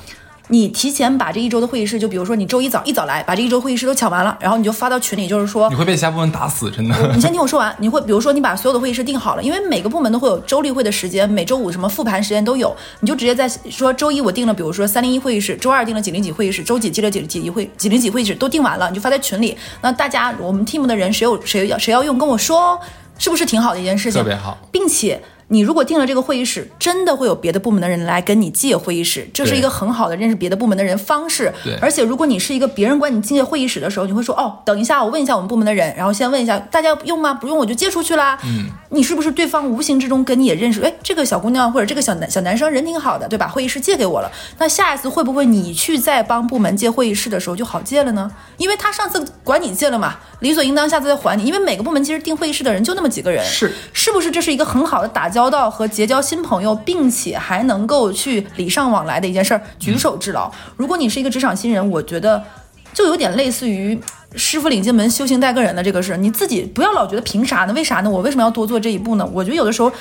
[SPEAKER 2] 你提前把这一周的会议室，就比如说你周一早一早来，把这一周会议室都抢完了，然后你就发到群里，就是说
[SPEAKER 1] 你会被其他部门打死，真的。
[SPEAKER 2] 你先听我说完，你会比如说你把所有的会议室定好了，因为每个部门都会有周例会的时间，每周五什么复盘时间都有，你就直接在说周一我定了，比如说三零一会议室，周二定了几零几会议室，周几记了几几一会几零几会议室都定完了，你就发在群里，那大家我们 team 的人谁有谁要谁要用跟我说，是不是挺好的一件事情？
[SPEAKER 1] 特别好，
[SPEAKER 2] 并且。你如果订了这个会议室，真的会有别的部门的人来跟你借会议室，这是一个很好的认识别的部门的人方式。
[SPEAKER 1] 对，
[SPEAKER 2] 而且如果你是一个别人管你借会议室的时候，你会说哦，等一下，我问一下我们部门的人，然后先问一下大家用吗？不用我就借出去啦。
[SPEAKER 1] 嗯，
[SPEAKER 2] 你是不是对方无形之中跟你也认识？哎，这个小姑娘或者这个小男小男生人挺好的，对吧？会议室借给我了，那下一次会不会你去再帮部门借会议室的时候就好借了呢？因为他上次管你借了嘛，理所应当下次再还你。因为每个部门其实订会议室的人就那么几个人，
[SPEAKER 1] 是
[SPEAKER 2] 是不是这是一个很好的打交到和结交？新朋友，并且还能够去礼尚往来的一件事儿，举手之劳。如果你是一个职场新人，我觉得就有点类似于师傅领进门，修行带个人的这个事。你自己不要老觉得凭啥呢？为啥呢？我为什么要多做这一步呢？我觉得有的时候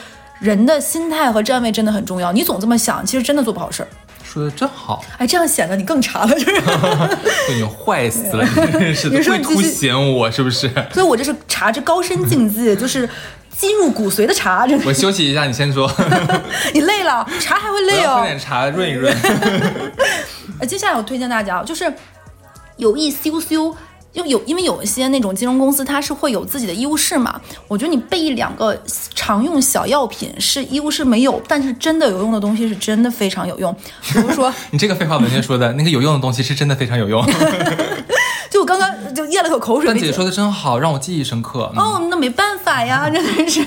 [SPEAKER 2] 人的心态和站位真的很重要。你总这么想，其实真的做不好事儿。
[SPEAKER 1] 说的真好，
[SPEAKER 2] 哎，这样显得你更茶了，就是
[SPEAKER 1] 你坏死了，你真是的，会凸显我是不是？
[SPEAKER 2] 所以我这是茶之高深境界，就是。进入骨髓的茶，
[SPEAKER 1] 我休息一下，你先说。
[SPEAKER 2] 你累了，茶还会累
[SPEAKER 1] 哦。喝点茶润一润。
[SPEAKER 2] 呃，接下来我推荐大家，就是有一羞羞，就有因为有一些那种金融公司，它是会有自己的医务室嘛。我觉得你备一两个常用小药品，是医务室没有，但是真的有用的东西，是真的非常有用。比如说，
[SPEAKER 1] 你这个废话文学说的那个有用的东西，是真的非常有用。
[SPEAKER 2] 就我刚刚就咽了口口水。
[SPEAKER 1] 姐姐说的真好，让我记忆深刻。
[SPEAKER 2] 哦，那没办法呀，真的是，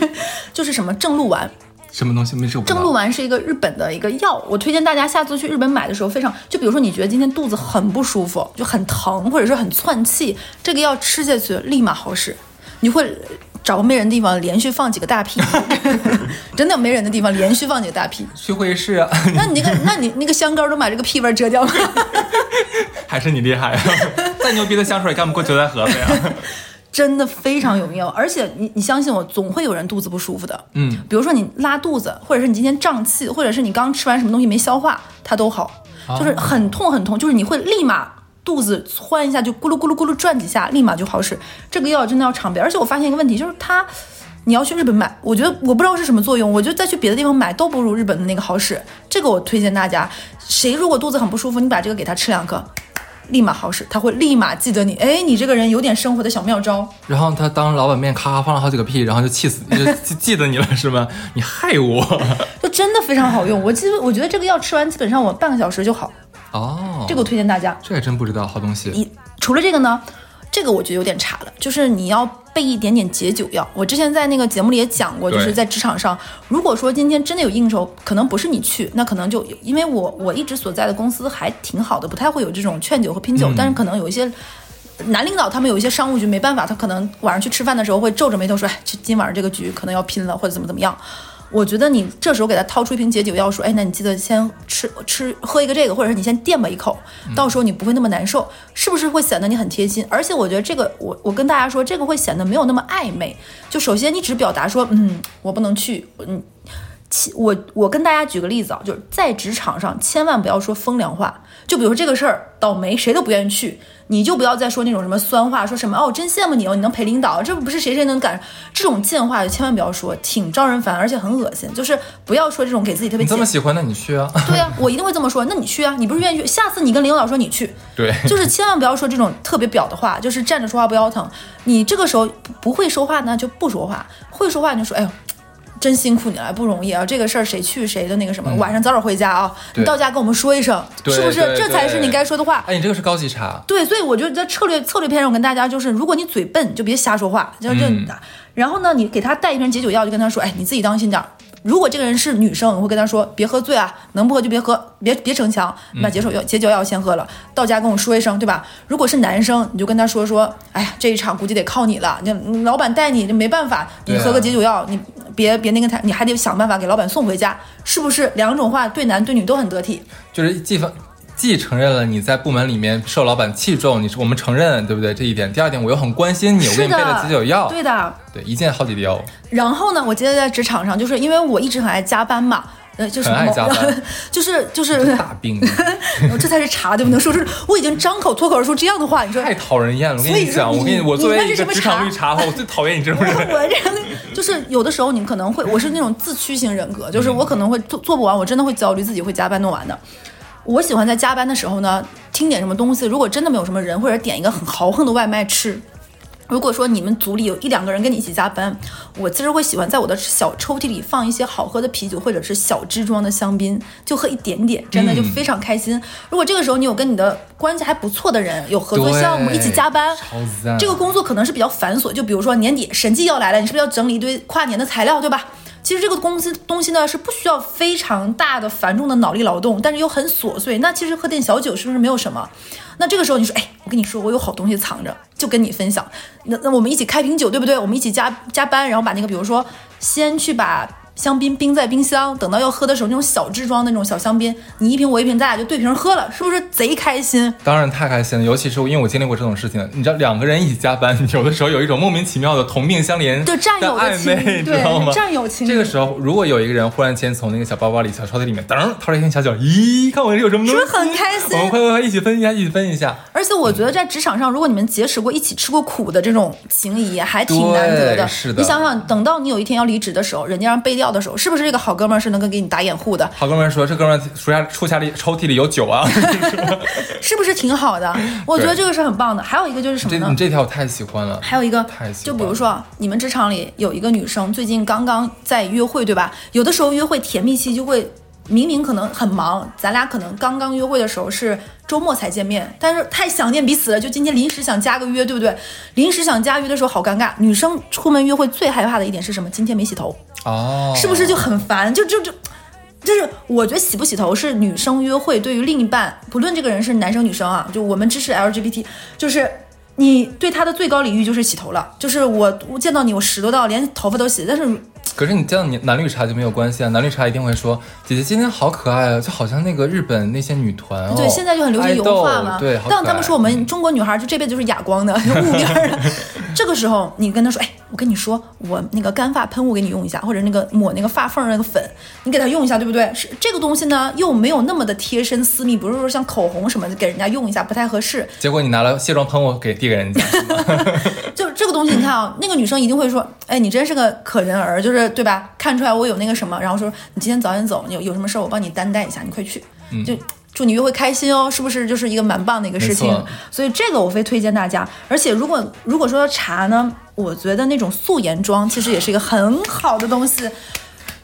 [SPEAKER 2] 就是什么正露丸，
[SPEAKER 1] 什么东西没受
[SPEAKER 2] 正露丸是一个日本的一个药，我推荐大家下次去日本买的时候，非常就比如说你觉得今天肚子很不舒服，就很疼，或者是很窜气，这个药吃下去立马好使，你会。找个没人的地方，连续放几个大屁，真的没人的地方，连续放几个大屁。
[SPEAKER 1] 去会议室啊？
[SPEAKER 2] 那你那个，那你那个香膏都把这个屁味遮掉了。
[SPEAKER 1] 还是你厉害啊！再牛逼的香水干不过韭菜盒子呀。
[SPEAKER 2] 真的非常有用，而且你你相信我，总会有人肚子不舒服的。
[SPEAKER 1] 嗯，
[SPEAKER 2] 比如说你拉肚子，或者是你今天胀气，或者是你刚吃完什么东西没消化，它都好，就是很痛很痛，就是你会立马。肚子窜一下就咕噜咕噜咕噜转几下，立马就好使。这个药真的要常备，而且我发现一个问题，就是它，你要去日本买，我觉得我不知道是什么作用，我觉得再去别的地方买都不如日本的那个好使。这个我推荐大家，谁如果肚子很不舒服，你把这个给他吃两颗，立马好使，他会立马记得你。哎，你这个人有点生活的小妙招。
[SPEAKER 1] 然后他当老板面咔咔放了好几个屁，然后就气死，就记得你了是吗？你害我，
[SPEAKER 2] 就真的非常好用。我记得我觉得这个药吃完基本上我半个小时就好。
[SPEAKER 1] 哦，
[SPEAKER 2] 这个我推荐大家。
[SPEAKER 1] 这还真不知道，好东西。
[SPEAKER 2] 一除了这个呢？这个我觉得有点差了，就是你要备一点点解酒药。我之前在那个节目里也讲过，就是在职场上，如果说今天真的有应酬，可能不是你去，那可能就因为我我一直所在的公司还挺好的，不太会有这种劝酒和拼酒，但是可能有一些男领导他们有一些商务局没办法，他可能晚上去吃饭的时候会皱着眉头说，哎，今晚上这个局可能要拼了，或者怎么怎么样。我觉得你这时候给他掏出一瓶解酒药，说：“哎，那你记得先吃吃喝一个这个，或者是你先垫吧一口，到时候你不会那么难受，是不是会显得你很贴心？而且我觉得这个，我我跟大家说，这个会显得没有那么暧昧。就首先你只表达说，嗯，我不能去，嗯，我我跟大家举个例子啊，就是在职场上千万不要说风凉话。就比如说这个事儿倒霉，谁都不愿意去，你就不要再说那种什么酸话，说什么哦，我真羡慕你哦，你能陪领导，这不是谁谁能干这种贱话，就千万不要说，挺招人烦，而且很恶心。就是不要说这种给自己特别
[SPEAKER 1] 你这么喜欢，那你去啊。
[SPEAKER 2] 对呀、我一定会这么说。那你去啊，你不是愿意去？下次你跟领导说你去，
[SPEAKER 1] 对，
[SPEAKER 2] 就是千万不要说这种特别表的话，就是站着说话不腰疼。你这个时候不不会说话呢，就不说话；会说话你就说，哎呦。真辛苦你了，不容易啊！这个事儿谁去谁的那个什么，晚上早点回家啊！你到家跟我们说一声，是不是？这才是你该说的话。
[SPEAKER 1] 哎，你这个是高级茶，
[SPEAKER 2] 对，所以我觉得在策略策略篇上，我跟大家就是，如果你嘴笨，就别瞎说话，就就、
[SPEAKER 1] 嗯
[SPEAKER 2] 然后呢，你给他带一瓶解酒药，就跟他说，哎，你自己当心点儿。如果这个人是女生，我会跟他说，别喝醉啊，能不喝就别喝，别别逞强，那解手药解酒药先喝了，到家跟我说一声，对吧？如果是男生，你就跟他说说，哎呀，这一场估计得靠你了，你你老板带你这没办法，你喝个解酒药，你别别那个他，你还得想办法给老板送回家，是不是？两种话对男对女都很得体。
[SPEAKER 1] 就是既方既承认了你在部门里面受老板器重，你是我们承认，对不对？这一点。第二点，我又很关心你，我给你备了解酒药，
[SPEAKER 2] 对的。
[SPEAKER 1] 对，一件好几滴哦。
[SPEAKER 2] 然后呢，我记得在职场上，就是因为我一直很爱加班嘛，呃，就是
[SPEAKER 1] 很爱加班
[SPEAKER 2] 就是 就是，
[SPEAKER 1] 大病，
[SPEAKER 2] 这才是茶，对不能说出，我已经张口脱口而出这样的话，你说
[SPEAKER 1] 太讨人厌了。我跟你讲，我跟你，我作为职场绿茶，我最讨厌你这种人。
[SPEAKER 2] 我这样就是有的时候你可能会，我是那种自驱型人格，就是我可能会做做不完，我真的会焦虑，自己会加班弄完的。我喜欢在加班的时候呢，听点什么东西。如果真的没有什么人，或者点一个很豪横的外卖吃。如果说你们组里有一两个人跟你一起加班，我其实会喜欢在我的小抽屉里放一些好喝的啤酒或者是小支装的香槟，就喝一点点，真的就非常开心。如果这个时候你有跟你的关系还不错的人有合作项目一起加班，这个工作可能是比较繁琐，就比如说年底审计要来了，你是不是要整理一堆跨年的材料，对吧？其实这个公司东西呢是不需要非常大的繁重的脑力劳动，但是又很琐碎。那其实喝点小酒是不是没有什么？那这个时候你说，哎，我跟你说，我有好东西藏着，就跟你分享。那那我们一起开瓶酒，对不对？我们一起加加班，然后把那个，比如说，先去把香槟冰在冰箱，等到要喝的时候，那种小支装的那种小香槟，你一瓶我一瓶，咱俩就对瓶喝了，是不是贼开心？
[SPEAKER 1] 当然太开心了，尤其是因为我经历过这种事情，你知道两个人一起加班，有的时候有一种莫名其妙的同病相怜
[SPEAKER 2] 对战友的
[SPEAKER 1] 暧昧，
[SPEAKER 2] 情
[SPEAKER 1] 你知道吗？
[SPEAKER 2] 对战友情
[SPEAKER 1] 这个时候，如果有一个人忽然间从那个小包包里、小抽屉里面，噔掏出一瓶小酒，咦，看我这有什么东西，
[SPEAKER 2] 是不是很开心
[SPEAKER 1] 我们快快快一起分一下，一起分一下。
[SPEAKER 2] 而且我觉得在职场上，如果你们结识过、一起吃过苦的这种情谊，还挺难得的。
[SPEAKER 1] 是的
[SPEAKER 2] 你想想，等到你有一天要离职的时候，人家让背调的时候，是不是这个好哥们儿是能够给你打掩护的？
[SPEAKER 1] 好哥们儿说，这哥们儿书下书下里抽屉里有酒啊，
[SPEAKER 2] 是不是挺好的？我觉得这个是很棒的。还有一个就是什么呢
[SPEAKER 1] 这你？这条我太喜欢了。
[SPEAKER 2] 还有一个
[SPEAKER 1] 太喜欢，
[SPEAKER 2] 就比如说你们职场里有一个女生，最近刚刚在约会，对吧？有的时候约会甜蜜期就会。明明可能很忙，咱俩可能刚刚约会的时候是周末才见面，但是太想念彼此了，就今天临时想加个约，对不对？临时想加约的时候好尴尬。女生出门约会最害怕的一点是什么？今天没洗头，
[SPEAKER 1] 哦，
[SPEAKER 2] 是不是就很烦？就就就。就是我觉得洗不洗头是女生约会对于另一半，不论这个人是男生女生啊，就我们支持 LGBT，就是你对他的最高礼遇就是洗头了。就是我我见到你我十多道连头发都洗，但是
[SPEAKER 1] 可是你这样，你男绿茶就没有关系啊。男绿茶一定会说：“姐姐今天好可爱啊，就好像那个日本那些女团哦。”
[SPEAKER 2] 对现在就很流行油画嘛。
[SPEAKER 1] 对，
[SPEAKER 2] 但他们说我们中国女孩就这辈子就是哑光的，就雾面的。这个时候你跟他说：“哎，我跟你说，我那个干发喷雾给你用一下，或者那个抹那个发缝那个粉，你给他用一下，对不对？是这个东西呢，又没有那么的贴身私密，不是说像口红什么的给人家用一下不太合适。
[SPEAKER 1] 结果你拿了卸妆喷雾给递给人家，
[SPEAKER 2] 就这个东西，你看啊，那个女生一定会说，哎，你真是个可人儿，就是对吧？看出来我有那个什么，然后说你今天早点走，你有有什么事儿我帮你担待一下，你快去，就。祝你约会开心哦，是不是就是一个蛮棒的一个事情？所以这个我非推荐大家。而且如果如果说茶呢，我觉得那种素颜妆其实也是一个很好的东西。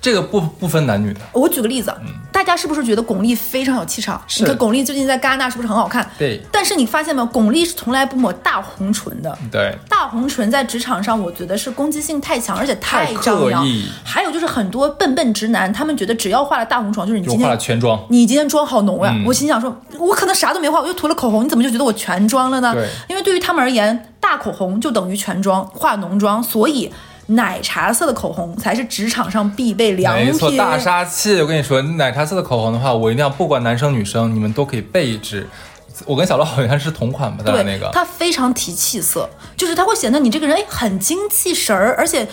[SPEAKER 1] 这个不不分男女的。
[SPEAKER 2] 我举个例子，大家是不是觉得巩俐非常有气场？
[SPEAKER 1] 是
[SPEAKER 2] 你看巩俐最近在戛纳是不是很好看？
[SPEAKER 1] 对
[SPEAKER 2] 但是你发现没有，巩俐是从来不抹大红唇的。
[SPEAKER 1] 对，
[SPEAKER 2] 大红唇在职场上，我觉得是攻击性太强，而且太
[SPEAKER 1] 太
[SPEAKER 2] 张扬。还有就是很多笨笨直男，他们觉得只要化了大红唇，就是你
[SPEAKER 1] 就化了
[SPEAKER 2] 今天
[SPEAKER 1] 全妆。
[SPEAKER 2] 你今天妆好浓呀、
[SPEAKER 1] 嗯
[SPEAKER 2] 我心想说，我可能啥都没化，我就涂了口红，你怎么就觉得我全妆了呢？
[SPEAKER 1] 对
[SPEAKER 2] 因为对于他们而言，大口红就等于全妆，化浓妆，所以奶茶色的口红才是职场上必备良品。
[SPEAKER 1] 没错，大杀器！我跟你说，奶茶色的口红的话，我一定要不管男生女生，你们都可以备一支。我跟小乐好像是同款吧，
[SPEAKER 2] 对，
[SPEAKER 1] 那个。
[SPEAKER 2] 它非常提气色，就是它会显得你这个人哎很精气神儿，而且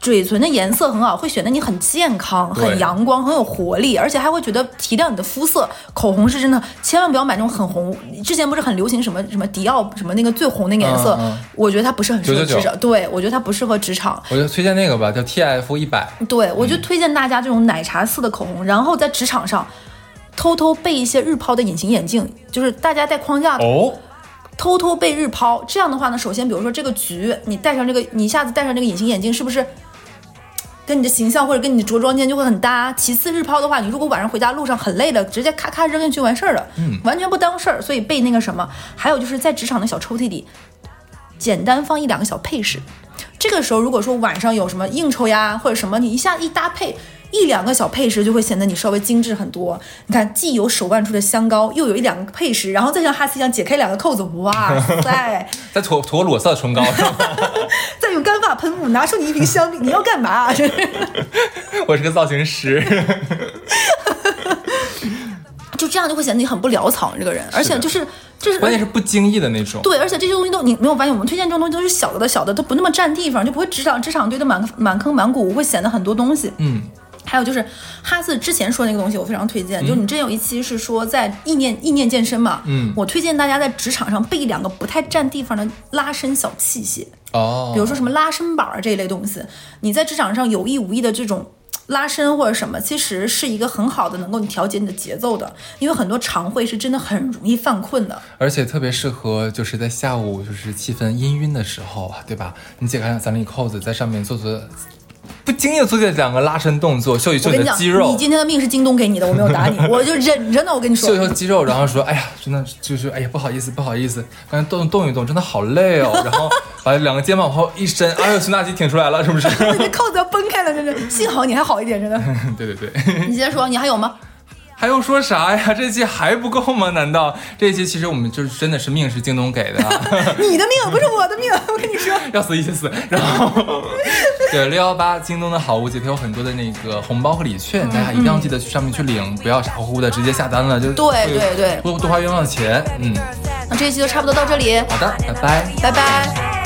[SPEAKER 2] 嘴唇的颜色很好，会显得你很健康、很阳光、很有活力，而且还会觉得提亮你的肤色。口红是真的，千万不要买那种很红。之前不是很流行什么什么迪奥什么那个最红那个颜色，
[SPEAKER 1] 嗯嗯
[SPEAKER 2] 我觉得它不是很适合
[SPEAKER 1] 999
[SPEAKER 2] 职场。对，我觉得它不适合职场。
[SPEAKER 1] 我就推荐那个吧，叫 TF 一百。
[SPEAKER 2] 对，我就推荐大家这种奶茶色的口红，然后在职场上偷偷备一些日抛的隐形眼镜，就是大家戴框架
[SPEAKER 1] 哦，
[SPEAKER 2] 偷偷被日抛。这样的话呢，首先比如说这个局，你戴上这个，你一下子戴上这个隐形眼镜，是不是跟你的形象或者跟你的着装间就会很搭？其次，日抛的话，你如果晚上回家路上很累了，直接咔咔扔进去完事儿了，嗯，完全不当事儿。所以备那个什么，还有就是在职场的小抽屉里，简单放一两个小配饰。这个时候，如果说晚上有什么应酬呀，或者什么，你一下一搭配。一两个小配饰就会显得你稍微精致很多。你看，既有手腕处的香膏，又有一两个配饰，然后再像哈斯一样解开两个扣子，哇塞！
[SPEAKER 1] 再涂涂裸色唇膏？
[SPEAKER 2] 再用干发喷雾，拿出你一瓶香槟，你要干嘛？
[SPEAKER 1] 我是个造型师。
[SPEAKER 2] 就这样就会显得你很不潦草，这个人，而且就是就是
[SPEAKER 1] 关键是不经意的那种。
[SPEAKER 2] 对，而且这些东西都你没有发现，我们推荐这种东西都是小的小的，都不那么占地方，就不会职场职场堆的满满坑满谷，会显得很多东西。
[SPEAKER 1] 嗯，
[SPEAKER 2] 还有就是哈斯之前说那个东西，我非常推荐。就你之前有一期是说在意念意念健身嘛，
[SPEAKER 1] 嗯
[SPEAKER 2] 我推荐大家在职场上备两个不太占地方的拉伸小器械，
[SPEAKER 1] 哦，
[SPEAKER 2] 比如说什么拉伸板儿这一类东西，你在职场上有意无意的这种。拉伸或者什么，其实是一个很好的能够你调节你的节奏的，因为很多常会是真的很容易犯困的。
[SPEAKER 1] 而且特别适合就是在下午就是气氛氤氲的时候啊，对吧？你解开三粒扣子，在上面做做，不经意地做这两个拉伸动作，秀一秀
[SPEAKER 2] 你
[SPEAKER 1] 的肌肉
[SPEAKER 2] 你，今天的命是京东给你的，我没有打你，我就忍着呢。我跟你说
[SPEAKER 1] 秀一，秀肌肉，然后说，哎呀，真的就是，哎呀，不好意思，不好意思，刚才动动一动，真的好累哦。然后把两个肩膀往后一伸，哎呦，胸大肌挺出来了，是不是？
[SPEAKER 2] 你的扣子要崩开了，真的。幸好你还好一点，真的。
[SPEAKER 1] 对对对。
[SPEAKER 2] 你接着说，你还有吗？
[SPEAKER 1] 还用说啥呀？这期还不够吗？难道这一期其实我们就是真的是命是京东给的、啊，
[SPEAKER 2] 你的命不是我的命，我跟你说。
[SPEAKER 1] 要死一起死。然后对六幺八京东的好物节，它有很多的那个红包和礼券，大家一定要记得去上面去领，不要傻乎乎的直接下单了，就
[SPEAKER 2] 对对对
[SPEAKER 1] 多多花冤枉钱。嗯，
[SPEAKER 2] 那这一期就差不多到这里，
[SPEAKER 1] 好的，拜拜。
[SPEAKER 2] 拜拜。